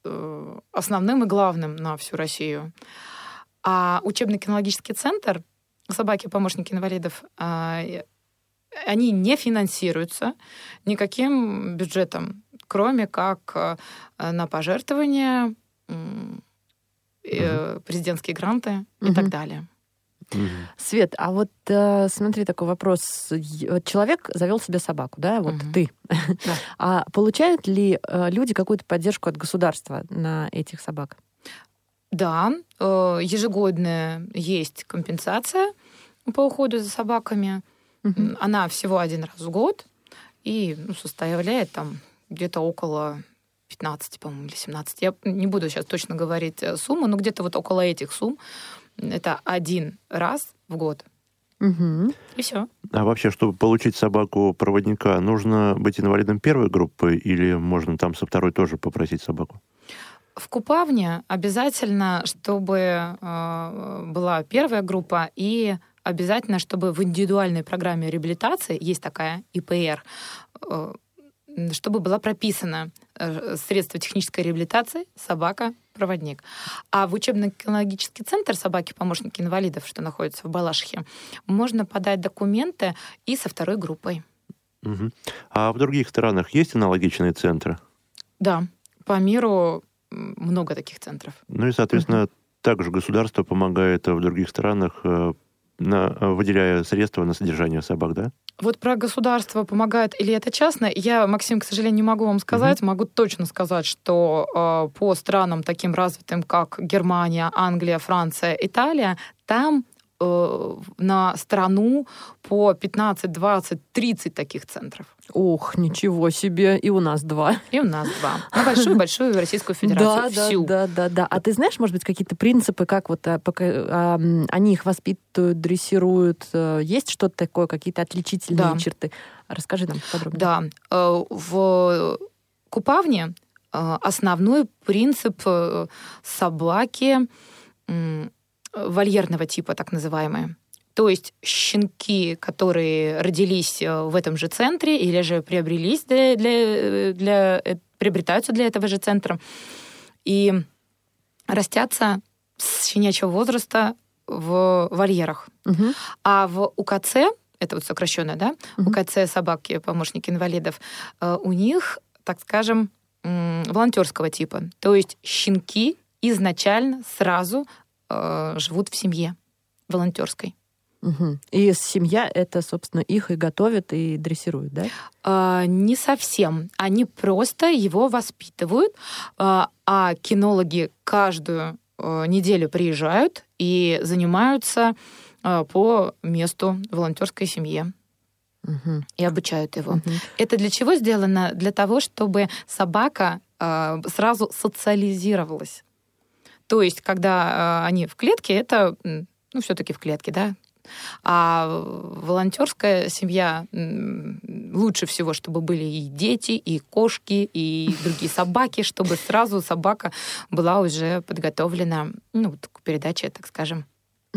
э, основным и главным на всю Россию. А учебно-кинологический центр «Собаки-помощники инвалидов» они не финансируются никаким бюджетом, кроме как э, на пожертвования, э, президентские гранты и Мгм. так далее. Мгм. Свет, а вот э, смотри такой вопрос. Человек завел себе собаку, да, вот Мгм. ты. А получают ли э, люди какую-то поддержку от государства на этих собак? Да, э, ежегодная есть компенсация по уходу за собаками. М, Она всего один раз в год и ну, составляет там где-то около 15, по-моему, или 17. Я не буду сейчас точно говорить э, сумму, но где-то вот около этих сумм. Это один раз в год. Мгм. И все. А вообще, чтобы получить собаку-проводника, нужно быть инвалидом первой группы или можно там со второй тоже попросить собаку? В Купавне обязательно, чтобы э, была первая группа и обязательно, чтобы в индивидуальной программе реабилитации, есть такая ИПР, э, чтобы была прописана э, средство технической реабилитации собака-проводник. А в учебно-кинологический центр собаки-помощники инвалидов, что находится в Балашихе, можно подать документы и со второй группой. Мгм. А в других странах есть аналогичные центры? Да, по миру много таких центров. Ну и, соответственно, также государство помогает в других странах, э, на- выделяя средства на содержание собак, да? Вот про государство помогает или это частно, я, Максим, к сожалению, не могу вам сказать. Могу точно сказать, что э, по странам таким развитым, как Германия, Англия, Франция, Италия, там э, на страну по 15, 20, 30 таких центров. Ох, ничего себе. И у нас два. И у нас два. На большую-большую Российскую Федерацию. Да, всю. да, да, да, да. А ты знаешь, может быть, какие-то принципы, как вот а, пока, а, они их воспитывают, дрессируют? э, Есть что-то такое, какие-то отличительные Да. черты? Расскажи нам подробнее. Да. Э, В Купавне э, основной принцип собаки вольерного типа, так называемые. То есть щенки, которые родились э, в этом же центре или же приобрелись для, для, для, э, приобретаются для этого же центра и растятся с щенячьего возраста в вольерах. Мгм. А в УКЦ, это вот сокращенное, да, Мгм. УКЦ собаки, помощники инвалидов, э, у них, так скажем, волонтерского типа. То есть щенки изначально сразу э, живут в семье волонтерской. Мгм. И семья это, собственно, их и готовит, и дрессирует, да? А, Не совсем. Они просто его воспитывают, а а кинологи каждую э, неделю приезжают и занимаются э, по месту волонтерской семье Мгм. и обучают его. Мгм. Это для чего сделано? Для того, чтобы собака э, сразу социализировалась. То есть, когда они в клетке, это, ну, все-таки в клетке, да. А волонтерская семья лучше всего, чтобы были и дети, и кошки, и другие собаки, чтобы сразу собака была уже подготовлена ну, к передаче, так скажем,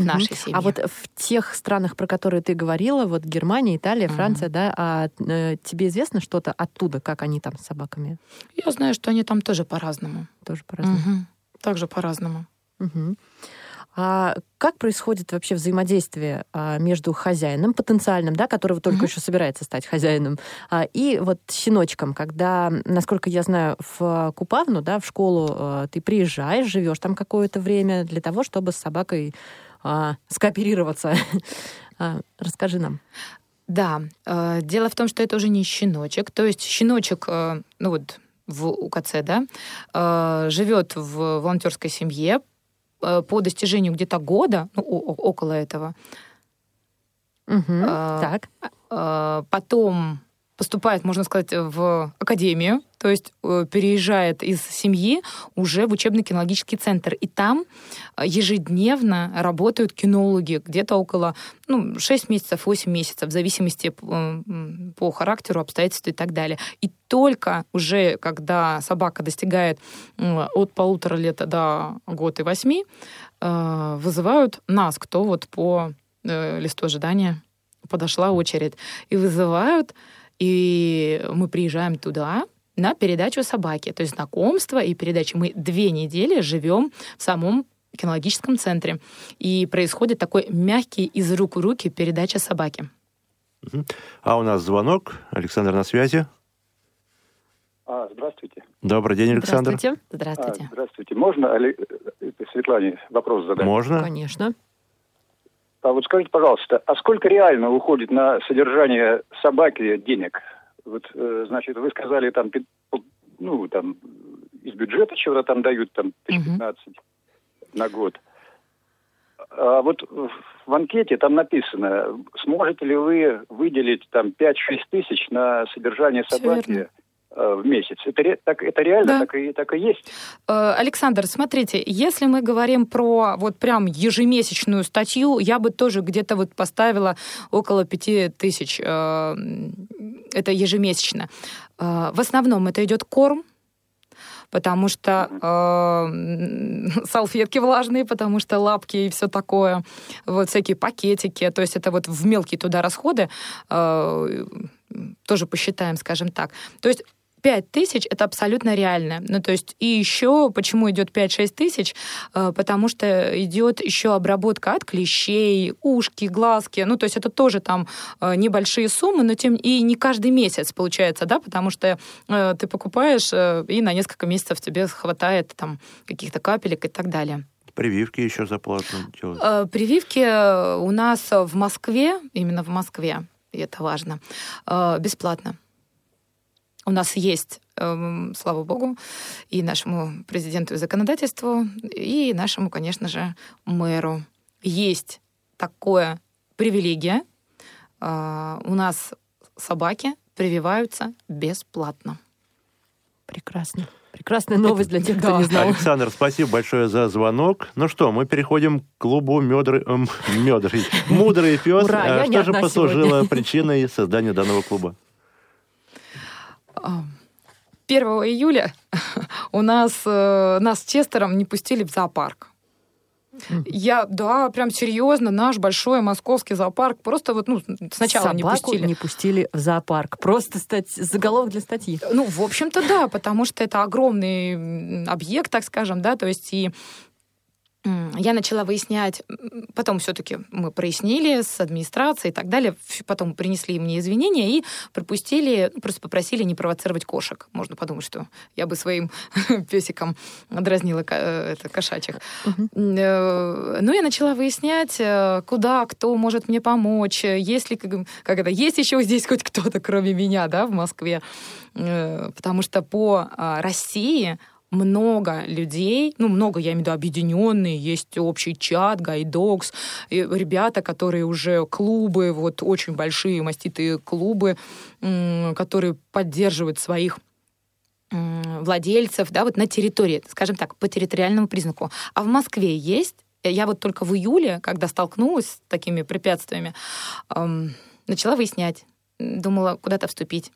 нашей семье. А вот в тех странах, про которые ты говорила, вот Германия, Италия. Франция, да, а э, тебе известно что-то оттуда, как они там с собаками? Я знаю, что они там тоже по-разному. Тоже по-разному. Мгм. Также по-разному. Мгм. А как происходит вообще взаимодействие а, между хозяином потенциальным, да, которого только Мгм. еще собирается стать хозяином, а, и вот щеночком, когда, насколько я знаю, в Купавну, да, в школу а, ты приезжаешь, живешь там какое-то время для того, чтобы с собакой скооперироваться. Расскажи нам. Да, дело в том, что это уже не щеночек. То есть щеночек, ну вот в УКЦ, да, живет в волонтерской семье по достижению где-то года, ну, около этого. Мгм. А, Так. Э, Потом поступает, можно сказать, в академию, то есть э, переезжает из семьи уже в учебно-кинологический центр. И там э, ежедневно работают кинологи, где-то около ну, 6 месяцев, 8 месяцев, в зависимости э, по характеру, обстоятельствам и так далее. И только уже, когда собака достигает от полутора лет до года и восьми, вызывают нас, кто вот по листу ожидания подошла очередь. И вызывают, и мы приезжаем туда на передачу собаки. То есть знакомство и передача. Мы две недели живем в самом кинологическом центре. И происходит такой мягкий из рук в руки передача собаки. А у нас звонок. Александр на связи. А, здравствуйте. Добрый день, Александр. Здравствуйте. Здравствуйте. А, здравствуйте. Можно Али- э, Светлане вопрос задать? Можно? Конечно. А вот скажите, пожалуйста, а сколько реально уходит на содержание собаки денег? Вот, э, значит, вы сказали, там, ну, там, из бюджета чего-то там дают, там, тысяч Мгм. 15 на год. А вот в- анкете там написано, сможете ли вы выделить там 5-6 тысяч на содержание собаки в месяц? Это, так, это реально Да. так, и, так и есть? Э, Александр, смотрите, если мы говорим про вот прям ежемесячную статью, я бы тоже где-то вот поставила около пяти тысяч. э, Это ежемесячно. Э, В основном это идет корм, потому что э, салфетки влажные, потому что лапки и все такое, вот всякие пакетики, то есть это вот в мелкие туда расходы э, тоже посчитаем, скажем так. То есть 5 тысяч это абсолютно реально. Ну, то есть, и еще почему идет 5-6 тысяч? Э, Потому что идет еще обработка от клещей, ушки, глазки. Ну, то есть, это тоже там э, небольшие суммы, но тем и не каждый месяц получается, да, потому что э, ты покупаешь, и на несколько месяцев тебе хватает там каких-то капелек и так далее. Прививки еще заплатно делать. Прививки у нас в Москве, именно в Москве, и это важно, бесплатно. У нас есть, эм, слава богу, и нашему президенту и законодательству, и нашему, конечно же, мэру есть такое привилегия. Э, У нас собаки прививаются бесплатно. Прекрасно. Прекрасная новость для тех, кто Да. не знал. Александр, спасибо большое за звонок. Ну что, мы переходим к клубу Мёдрый, эм, Мёдрый, Мудрый пес. Ура, А я не что же послужило сегодня. причиной создания данного клуба? А, 1 июля у нас, э, нас с Честером не пустили в зоопарк. Я, да, прям серьезно, наш большой московский зоопарк просто вот, ну, сначала Собаку не пустили. не пустили в зоопарк. Просто стать заголовок для статьи. Ну, в общем-то, да, потому что это огромный объект, так скажем, да, то есть и я начала выяснять, потом все-таки мы прояснили с администрацией и так далее, потом принесли мне извинения и пропустили, ну, просто попросили не провоцировать кошек. Можно подумать, что я бы своим песиком дразнила э, это, кошачьих. Э, Ну, я начала выяснять, э, куда, кто может мне помочь, есть ли, как это, есть еще здесь хоть кто-то, кроме меня, да, в Москве. Потому что по а, России много людей, ну, много, я имею в виду, объединенные, есть общий чат, гайдокс, ребята, которые уже клубы, вот очень большие маститые клубы, которые поддерживают своих владельцев, да, вот на территории, скажем так, по территориальному признаку. А в Москве есть, я вот только в июле, когда столкнулась с такими препятствиями, начала выяснять, думала куда-то вступить.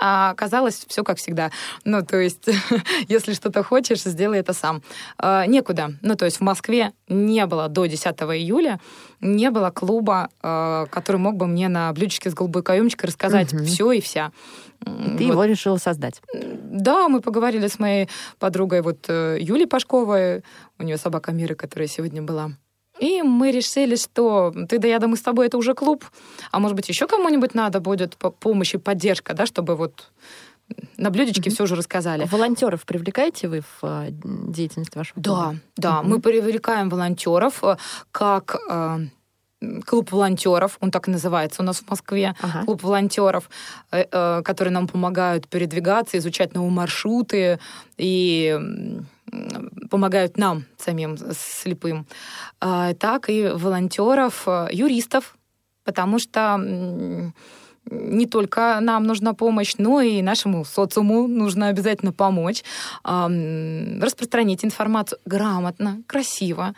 А оказалось все как всегда. Ну, то есть, если что-то хочешь, сделай это сам. А, некуда. Ну, то есть в Москве не было до 10 июля, не было клуба, а, который мог бы мне на блюдечке с голубой каемочкой рассказать все и вся. Ты Вот. его решила создать. Да, мы поговорили с моей подругой вот э, Юлей Пашковой, у нее собака Мира, которая сегодня была. И мы решили, что ты да я да мы с тобой это уже клуб, а может быть еще кому-нибудь надо будет по- помощь и поддержка, да, чтобы вот на блюдечке все же рассказали. Волонтеров привлекаете вы в а, деятельность вашего Да, клуба? да, Мгм. мы привлекаем волонтеров э, как э, клуб волонтеров, он так и называется у нас в Москве, Ага. клуб волонтеров, э, э, которые нам помогают передвигаться, изучать новые маршруты и помогают нам самим слепым, А, так и волонтеров, э, юристов, потому что не только нам нужна помощь, но и нашему социуму нужно обязательно помочь, ам, распространить информацию грамотно, красиво,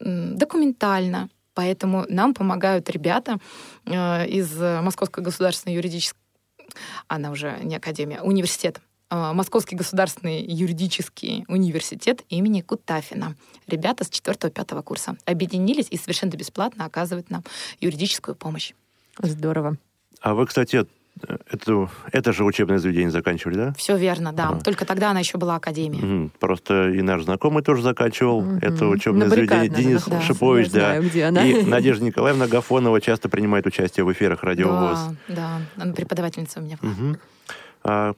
документально. Поэтому нам помогают ребята э, из Московской государственной юридической, она уже не академия, университет, э, Московский государственный юридический университет имени Кутафина. Ребята с 4-5 курса объединились и совершенно бесплатно оказывают нам юридическую помощь. Здорово. А вы, кстати, это, это же учебное заведение заканчивали, да? Все верно, да. Ага. Только тогда она еще была академия. Мгм. Просто и наш знакомый тоже заканчивал Мгм. это учебное На заведение. Денис находится. Шипович, Я да. знаю, где она. И Надежда Николаевна Гафонова часто принимает участие в эфирах Радио ВОЗ. Да, да, она преподавательница у меня. Мгм. А,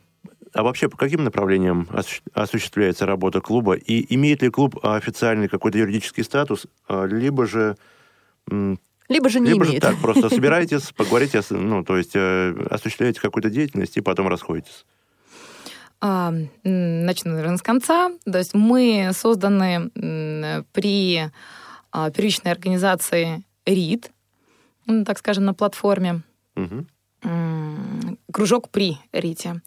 а вообще по каким направлениям осущ- осуществляется работа клуба? И имеет ли клуб официальный какой-то юридический статус, а, либо же м, Либо же не либо же имеет. так, просто собираетесь, поговорите, ну, то есть э, осуществляете какую-то деятельность и потом расходитесь. А, начну, наверное, с конца. То есть мы созданы при а, первичной организации РИД, ну, так скажем, на платформе. М, Кружок при РИТе.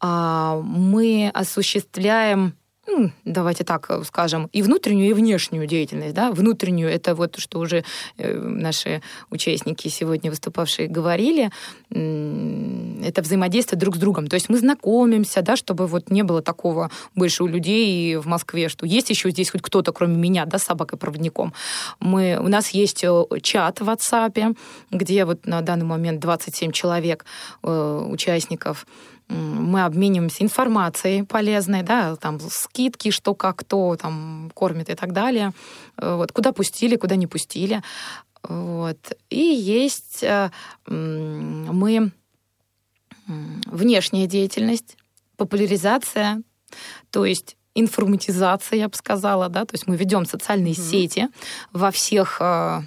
А, Мы осуществляем м, давайте так э, скажем, и внутреннюю, и внешнюю деятельность. Да? Внутреннюю — это вот, что уже э, наши участники сегодня выступавшие говорили, это взаимодействие друг с другом. То есть мы знакомимся, да, чтобы вот не было такого больше у людей в Москве, что есть еще здесь хоть кто-то, кроме меня, да, с собакой-проводником. Мы, у нас есть э, чат в WhatsApp, где вот на данный момент 27 человек, э, участников, мы обмениваемся информацией полезной, да, там скидки, что как кто там кормит и так далее. Э, Вот, куда пустили, куда не пустили. Вот. И есть э, мы внешняя деятельность, популяризация, то есть информатизация, я бы сказала, да, то есть мы ведем социальные сети во всех, э,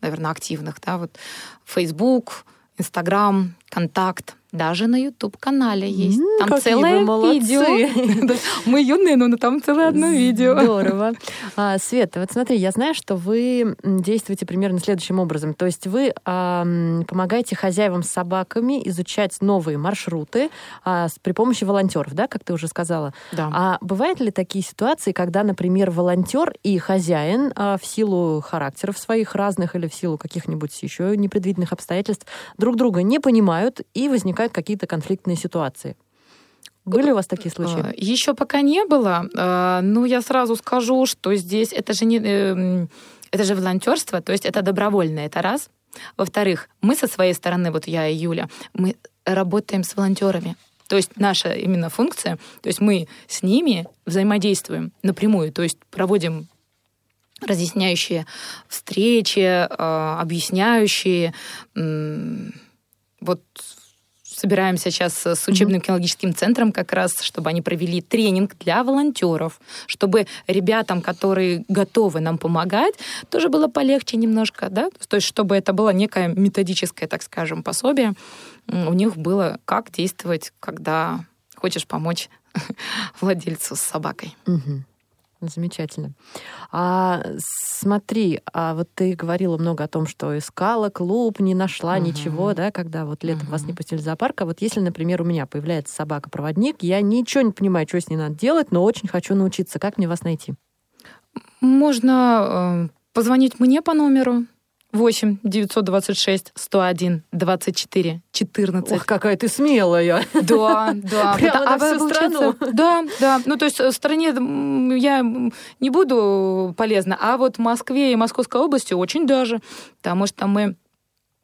наверное, активных, да, вот Facebook, Инстаграм, Контакт, даже на YouTube-канале есть. М, там целое видео. Мы юные, но там целое одно видео. Здорово. А, Света, вот смотри, я знаю, что вы действуете примерно следующим образом. То есть вы а, помогаете хозяевам с собаками изучать новые маршруты а, с- при помощи волонтеров, да, как ты уже сказала. Да. А бывают ли такие ситуации, когда, например, волонтер и хозяин а, в силу характеров своих разных или в силу каких-нибудь еще непредвиденных обстоятельств друг друга не понимают и возникают какие-то конфликтные ситуации? Были у вас такие случаи? Э, Еще пока не было, э, но я сразу скажу, что здесь это же не эм, это же волонтерство, то есть это добровольно, это раз. Во-вторых, мы со своей стороны, вот я и Юля, мы работаем с волонтерами. То есть наша именно функция, то есть мы с ними взаимодействуем напрямую, то есть проводим разъясняющие встречи, э, объясняющие. Вот собираемся сейчас с учебным кинологическим центром как раз, чтобы они провели тренинг для волонтеров, чтобы ребятам, которые готовы нам помогать, тоже было полегче немножко, да, то есть чтобы это было некое методическое, так скажем, пособие, у них было как действовать, когда хочешь помочь владельцу с собакой. Угу. Замечательно. А смотри, а вот ты говорила много о том, что искала клуб, не нашла угу. ничего, да, когда вот летом угу. вас не пустили в зоопарк. А вот если, например, у меня появляется собака-проводник, я ничего не понимаю, что с ней надо делать, но очень хочу научиться. Как мне вас найти? Можно э, позвонить мне по номеру 8 926 101 24 14. Ох, какая ты смелая. Да, да. Прямо на а всю страну. Да, да. Ну, то есть в стране я не буду полезна, а вот в Москве и Московской области очень даже, потому что мы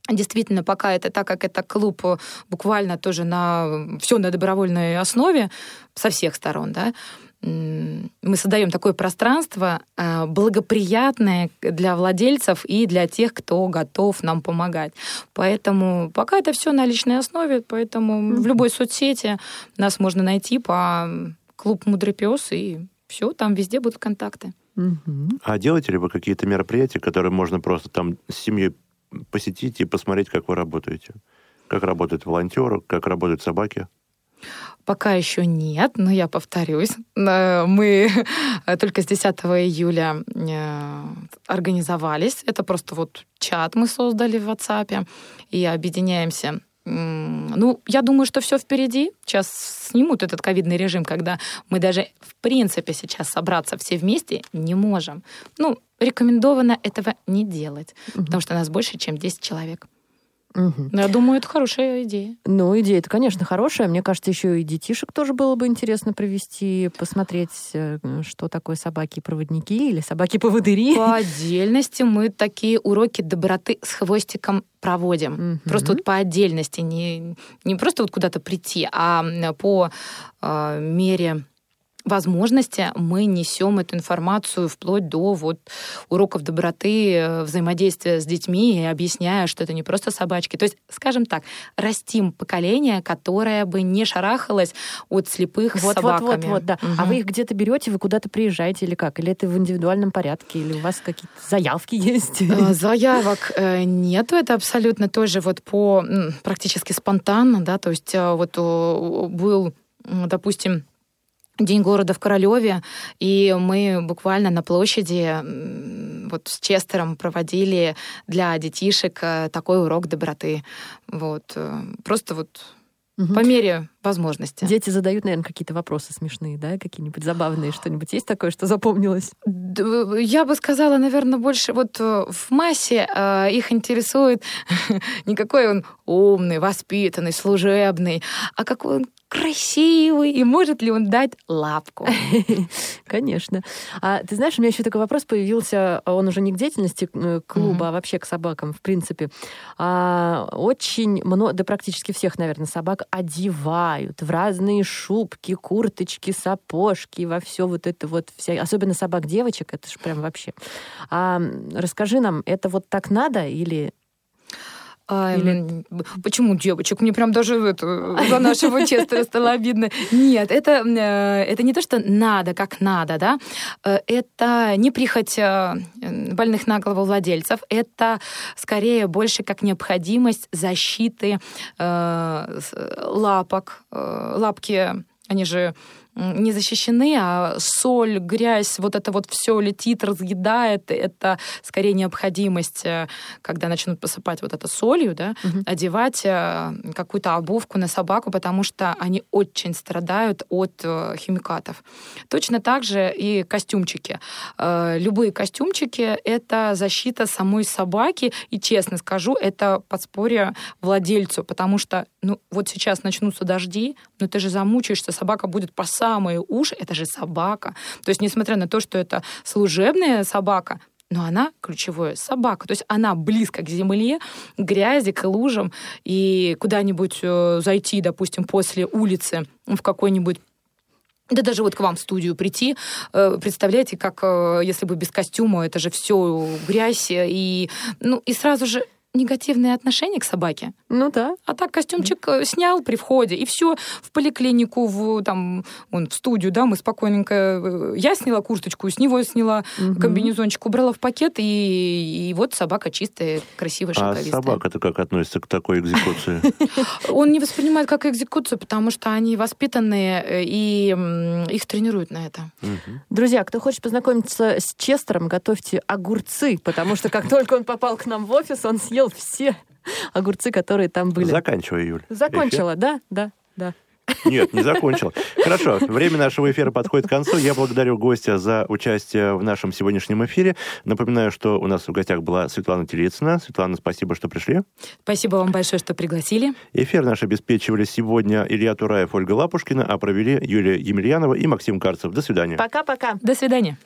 Действительно, пока это так, как это клуб буквально тоже на все на добровольной основе со всех сторон, да, мы создаем такое пространство э, благоприятное для владельцев и для тех, кто готов нам помогать. Поэтому пока это все на личной основе, поэтому mm-hmm. в любой соцсети нас можно найти по клуб Мудрый пес и все, там везде будут контакты. Mm-hmm. А делаете ли вы какие-то мероприятия, которые можно просто там с семьей посетить и посмотреть, как вы работаете? Как работают волонтеры, как работают собаки? Пока еще нет, но я повторюсь. Э, мы только с 10 июля э, организовались. Это просто вот чат мы создали в WhatsApp и объединяемся ну, я думаю, что все впереди. Сейчас снимут этот ковидный режим, когда мы даже в принципе сейчас собраться все вместе не можем. Ну, рекомендовано этого не делать, угу. потому что нас больше, чем 10 человек. Угу. Я думаю, это хорошая идея. Ну, идея это, конечно, хорошая. Мне кажется, еще и детишек тоже было бы интересно провести, посмотреть, э, что такое собаки-проводники или собаки-поводыри. По отдельности мы такие уроки доброты с хвостиком проводим. Угу. Просто вот по отдельности, не, не просто вот куда-то прийти, а по э, мере возможности мы несем эту информацию вплоть до вот уроков доброты, э, взаимодействия с детьми, и объясняя, что это не просто собачки. То есть, скажем так, растим поколение, которое бы не шарахалось от слепых вот, собаками. Вот, вот, вот, да. Угу. А вы их где-то берете, вы куда-то приезжаете или как? Или это в индивидуальном порядке? Или у вас какие-то заявки есть? Э, заявок э, нету, это абсолютно тоже вот по практически спонтанно, да, то есть вот был, допустим, День города в Королеве, и мы буквально на площади вот с Честером проводили для детишек э, такой урок доброты. Вот. Э, просто вот угу. по мере возможности. Дети задают, наверное, какие-то вопросы смешные, да, какие-нибудь забавные, что-нибудь есть такое, что запомнилось? Я бы сказала, наверное, больше вот э, в массе э, их интересует не какой он умный, воспитанный, служебный, а какой он красивый, и может ли он дать лапку? Конечно. А ты знаешь, у меня еще такой вопрос появился, он уже не к деятельности э, клуба, mm-hmm. а вообще к собакам, в принципе. А, очень много, да практически всех, наверное, собак одевают в разные шубки, курточки, сапожки, во все вот это вот, вся, особенно собак девочек, это же прям вообще. А, расскажи нам, это вот так надо или а, Или... Почему девочек? Мне прям даже это, за нашего Честера стало обидно. Нет, это, э, это не то, что надо, как надо, да. Э, это не прихоть э, больных на голову владельцев, это скорее больше как необходимость защиты лапок. Лапки, они же не защищены, а соль, грязь, вот это вот все летит, разъедает. Это скорее необходимость, э, когда начнут посыпать вот это солью, да, угу. одевать э, какую-то обувку на собаку, потому что они очень страдают от э, химикатов. Точно так же и костюмчики. Любые костюмчики — это защита самой собаки, и, честно скажу, это подспорье владельцу, потому что, ну, вот сейчас начнутся дожди, но ты же замучаешься собака будет по самые уши, это же собака. То есть, несмотря на то, что это служебная собака, но она ключевая собака. То есть она близко к земле, к грязи, к лужам. И куда-нибудь э, зайти, допустим, после улицы в какой-нибудь да даже вот к вам в студию прийти, э, представляете, как э, если бы без костюма, это же все грязь, и, ну, и сразу же негативное отношение к собаке. Ну да. А так костюмчик э, снял при входе, и все, в поликлинику, в, там, он, в студию, да, мы спокойненько... э, Я сняла курточку, с него сняла Мгм. комбинезончик, убрала в пакет, и, и вот собака чистая, красивая, А шелковистая. собака-то как относится к такой экзекуции? Он не воспринимает как экзекуцию, потому что они воспитанные, э, и их тренируют на это. Друзья, кто хочет познакомиться с Честером, готовьте огурцы, потому что как только он попал к нам в офис, он съел все огурцы, которые там были. Заканчивай, Юль. Закончила, да? Да, да. Эфир? Нет, не закончил. Хорошо, время нашего эфира подходит к концу. Я благодарю гостя за участие в нашем сегодняшнем эфире. Напоминаю, что у нас в гостях была Светлана Телицына. Светлана, спасибо, что пришли. Спасибо вам большое, что пригласили. Эфир наш обеспечивали сегодня Илья Тураев, Ольга Лапушкина, а провели Юлия Емельянова и Максим Карцев. До свидания. Пока-пока. До свидания.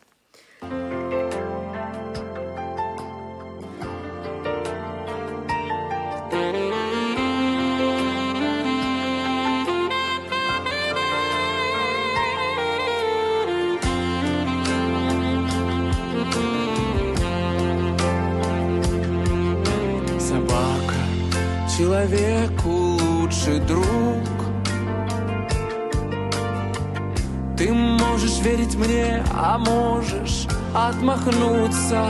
Человеку лучший друг. Ты можешь верить мне, а можешь отмахнуться.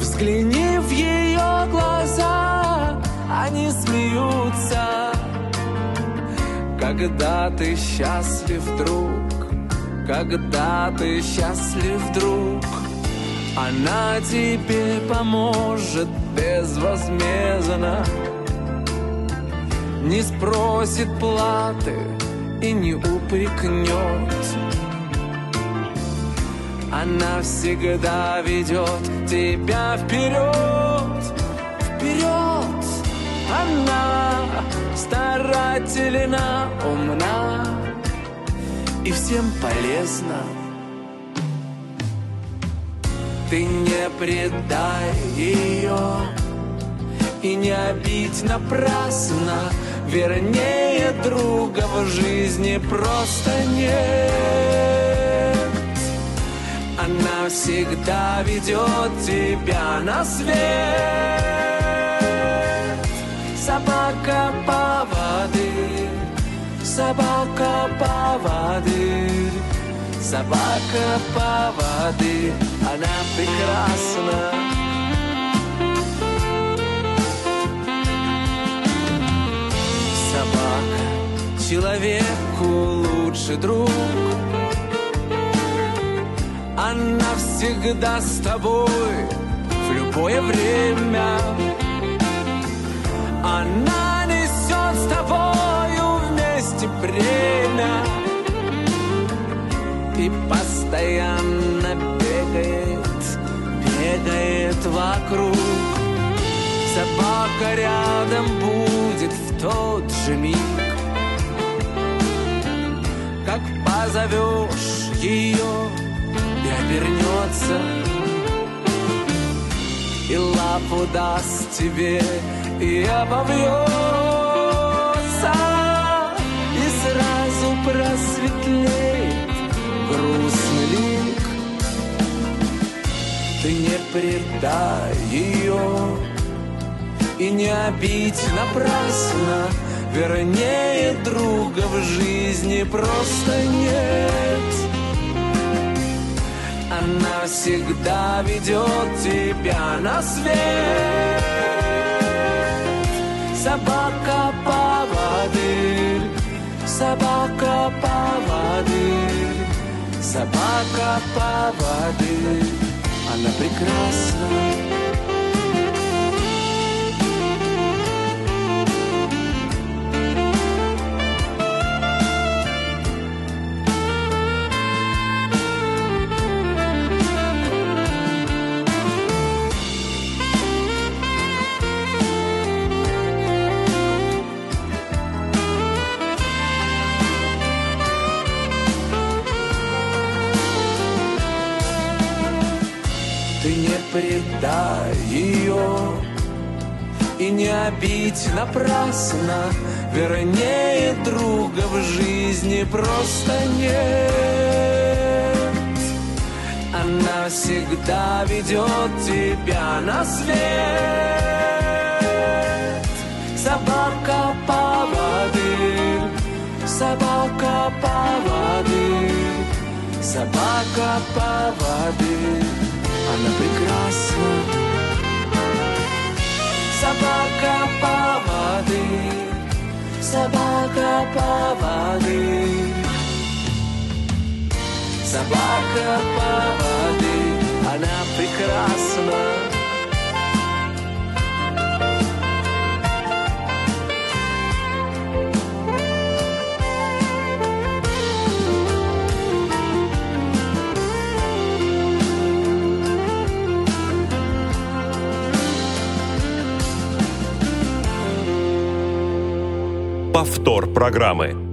Взгляни в ее глаза, они смеются. Когда ты счастлив, друг Когда ты счастлив, друг она тебе поможет безвозмездно Не спросит платы и не упрекнет Она всегда ведет тебя вперед Вперед! Она старательна, умна И всем полезна ты не предай ее И не обидь напрасно Вернее, друга в жизни просто нет. Она всегда ведет тебя на свет. Собака поводырь Собака поводырь Собака поводырь Она прекрасна. Собака человеку лучший друг. Она всегда с тобой в любое время. Она несет с тобою вместе бремя И постоянно бегает вокруг. Собака рядом будет в тот же миг. Как позовешь ее и обернется. И лапу даст тебе и обовьется. И сразу просветлеет грустный лик Ты не предай ее И не обидь напрасно Вернее, друга в жизни просто нет. Она всегда ведет тебя на свет. Собака поводырь Собака поводырь Собака поводырь Она прекрасна обить напрасно Вернее, друга в жизни просто нет. Она всегда ведет тебя на свет. Собака поводырь, собака поводырь Собака поводырь, она прекрасна Собака поводырь, собака поводырь Собака поводырь, она прекрасна Повтор программы.